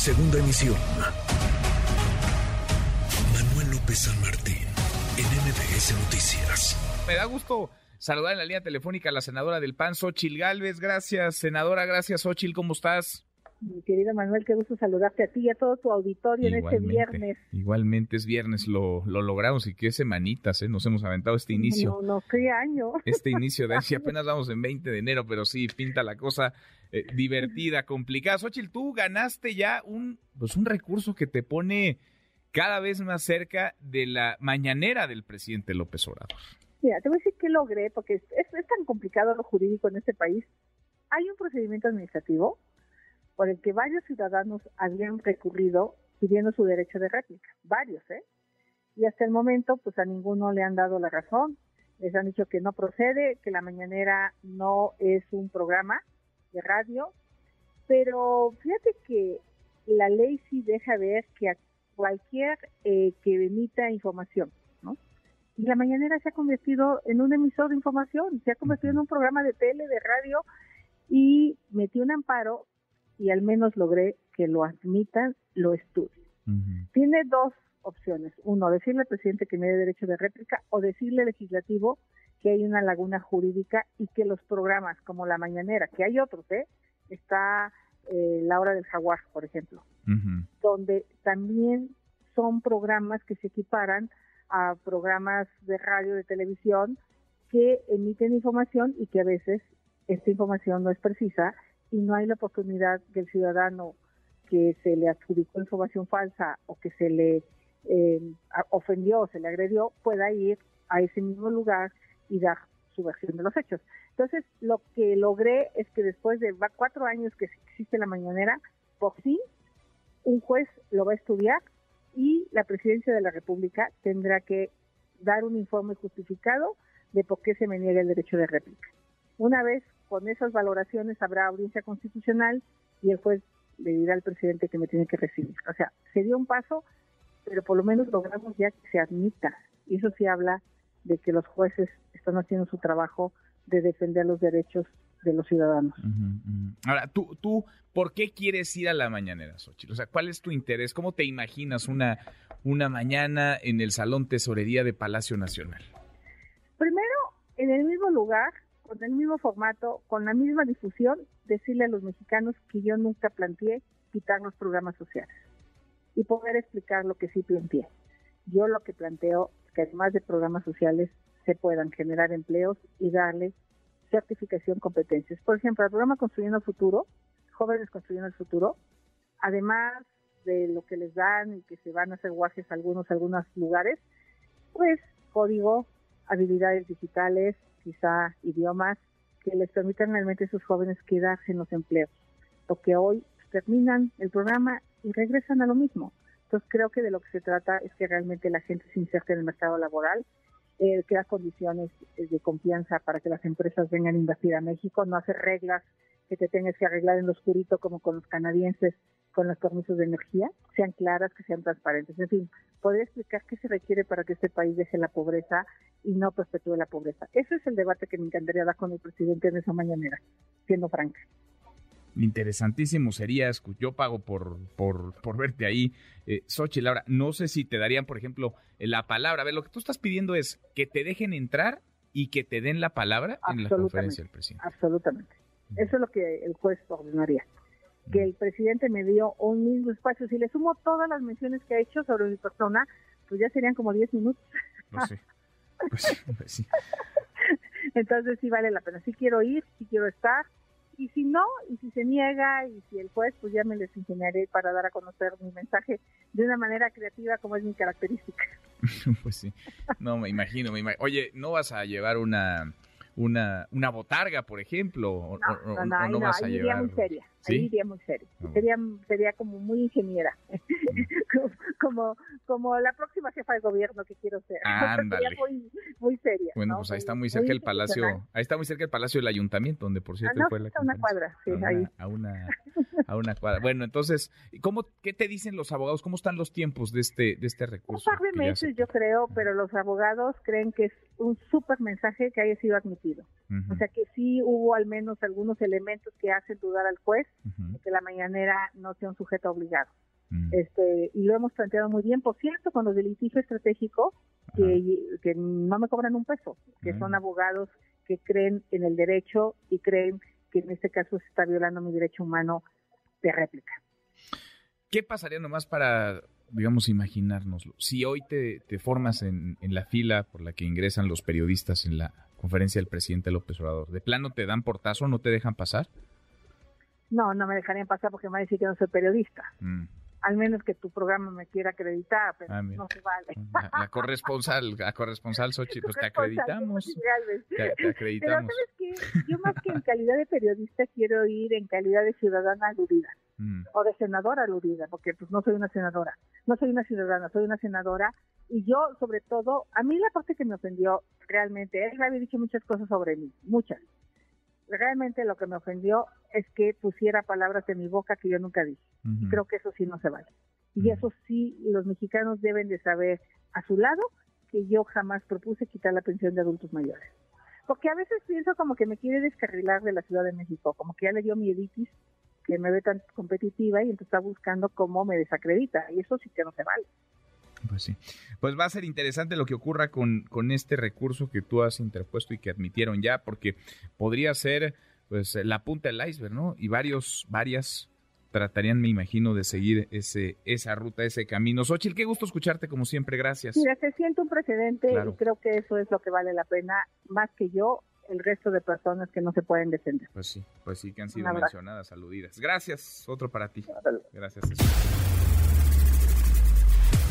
Segunda emisión. Manuel López San Martín, en MBS Noticias. Me da gusto saludar en la línea telefónica a la senadora del PAN, Xochil Gálvez. Gracias, senadora. Gracias, Xochil. ¿Cómo estás? Mi querido Manuel, qué gusto saludarte a ti y a todo tu auditorio en este viernes. Igualmente es viernes, lo, lo logramos y qué semanitas, ¿eh? Nos hemos aventado este inicio. No, no, qué año. Este inicio de año, apenas vamos en 20 de enero, pero sí, pinta la cosa eh, divertida, complicada. Xochitl, tú ganaste ya un, pues un recurso que te pone cada vez más cerca de la mañanera del presidente López Obrador. Mira, te voy a decir que logré, porque es, es tan complicado lo jurídico en este país. Hay un procedimiento administrativo por el que varios ciudadanos habían recurrido pidiendo su derecho de réplica, varios, ¿eh? Y hasta el momento, pues a ninguno le han dado la razón. Les han dicho que no procede, que la mañanera no es un programa de radio, pero fíjate que la ley sí deja ver que a cualquier eh, que emita información, ¿no? Y la mañanera se ha convertido en un emisor de información, se ha convertido en un programa de tele, de radio, y metió un amparo y al menos logré que lo admitan, lo estudien. Tiene dos opciones. Uno, decirle al presidente que me dé derecho de réplica o decirle al legislativo que hay una laguna jurídica y que los programas como La Mañanera, que hay otros, ¿eh? Está eh, La Hora del Jaguar, por ejemplo, donde también son programas que se equiparan a programas de radio, de televisión, que emiten información y que a veces esta información no es precisa y no hay la oportunidad del ciudadano que se le adjudicó información falsa o que se le eh, ofendió o se le agredió pueda ir a ese mismo lugar y dar su versión de los hechos. Entonces, lo que logré es que después de cuatro años que existe la mañanera, por fin un juez lo va a estudiar y la presidencia de la República tendrá que dar un informe justificado de por qué se me niega el derecho de réplica. Una vez con esas valoraciones habrá audiencia constitucional y el juez le dirá al presidente que me tiene que recibir. O sea, se dio un paso, pero por lo menos logramos ya que se admita. Y eso sí habla de que los jueces están haciendo su trabajo de defender los derechos de los ciudadanos. Ahora, ¿tú, tú, ¿por qué quieres ir a la mañanera, Xochitl? O sea, ¿cuál es tu interés? ¿Cómo te imaginas una, una mañana en el Salón Tesorería de Palacio Nacional? Primero, en el mismo lugar con el mismo formato, con la misma difusión, decirle a los mexicanos que yo nunca planteé quitar los programas sociales y poder explicar lo que sí planteé. Yo lo que planteo es que además de programas sociales se puedan generar empleos y darle certificación competencias. Por ejemplo, el programa Construyendo el Futuro, Jóvenes Construyendo el Futuro, además de lo que les dan y que se van a hacer guajes algunos algunos lugares, pues código, habilidades digitales, quizá idiomas que les permitan realmente a esos jóvenes quedarse en los empleos, porque hoy terminan el programa y regresan a lo mismo. Entonces creo que de lo que se trata es que realmente la gente se inserte en el mercado laboral, eh, condiciones eh, de confianza para que las empresas vengan a invertir a México, no hacer reglas que te tengas que arreglar en lo oscurito como con los canadienses con los permisos de energía, sean claras, que sean transparentes. En fin, podría explicar qué se requiere para que este país deje la pobreza y no perpetúe la pobreza. Ese es el debate que me encantaría dar con el presidente en esa mañanera, siendo franca. Interesantísimo sería, yo pago por, por, por verte ahí. Eh, Xochitl, ahora, no sé si te darían, por ejemplo, la palabra. A ver, lo que tú estás pidiendo es que te dejen entrar y que te den la palabra en la conferencia del presidente. Absolutamente. Eso es lo que el juez ordenaría que el presidente me dio un mismo espacio. Si le sumo todas las menciones que ha hecho sobre mi persona, pues ya serían como 10 minutos. Pues, pues, pues sí. Entonces sí vale la pena. Sí quiero ir, sí quiero estar. Y si no, y si se niega, y si el juez, pues ya me les enseñaré para dar a conocer mi mensaje de una manera creativa como es mi característica. pues sí. No, me imagino, me imagino. Oye, ¿no vas a llevar una una, una botarga, por ejemplo? O, no, no, no, vas a iría muy seria, ahí iría muy seria. Sería, sería como muy ingeniera, como, como la próxima jefa de gobierno que quiero ser. sería muy, muy seria. Bueno, pues ahí está muy cerca el palacio, ahí está muy cerca el palacio del ayuntamiento, donde por cierto ah, fue la a una cuadra, sí, a ahí. a una, a una cuadra. Bueno, entonces, ¿cómo, ¿qué te dicen los abogados? ¿Cómo están los tiempos de este, de este recurso? Un par de meses, yo creo, pero los abogados creen que es un súper mensaje que haya sido admitido. O sea que sí hubo al menos algunos elementos que hacen dudar al juez que la mañanera no sea un sujeto obligado. Mm. Este, y lo hemos planteado muy bien, por cierto, con los del litigio estratégico, que, que, no me cobran un peso, que son abogados que creen en el derecho y creen que en este caso se está violando mi derecho humano de réplica. ¿Qué pasaría nomás para, digamos, imaginárnoslo? Si hoy te, formas en, en, la fila por la que ingresan los periodistas en la conferencia del presidente López Obrador, ¿de plano te dan portazo, no te dejan pasar? No, no me dejarían pasar porque me van a decir que no soy periodista. Mm al menos que tu programa me quiera acreditar, pero ah, no se vale. La, corresponsal, la corresponsal Xochitl, pues te acreditamos. Te, acreditamos. Pero ¿sabes qué? Yo más que en calidad de periodista quiero ir en calidad de ciudadana aludida mm. o de senadora aludida, porque pues no soy una senadora, no soy una ciudadana, soy una senadora y yo sobre todo, a mí la parte que me ofendió realmente, él me había dicho muchas cosas sobre mí, muchas, realmente lo que me ofendió es que pusiera palabras en mi boca que yo nunca dije. Creo que eso sí no se vale. Y eso sí, los mexicanos deben de saber a su lado que yo jamás propuse quitar la pensión de adultos mayores. Porque a veces pienso como que me quiere descarrilar de la Ciudad de México, como que ya le dio mi editis, que me ve tan competitiva y entonces está buscando cómo me desacredita. Y eso sí que no se vale. Pues sí. Pues va a ser interesante lo que ocurra con, con este recurso que tú has interpuesto y que admitieron ya, porque podría ser pues la punta del iceberg, ¿no? Y varios, varias tratarían, me imagino, de seguir ese, esa ruta, ese camino. Xochitl, qué gusto escucharte como siempre, gracias. Mira, se siente un precedente y creo que eso es lo que vale la pena, más que yo, el resto de personas que no se pueden defender. Pues sí, pues sí, que han sido mencionadas, aludidas. Gracias, otro para ti. Gracias.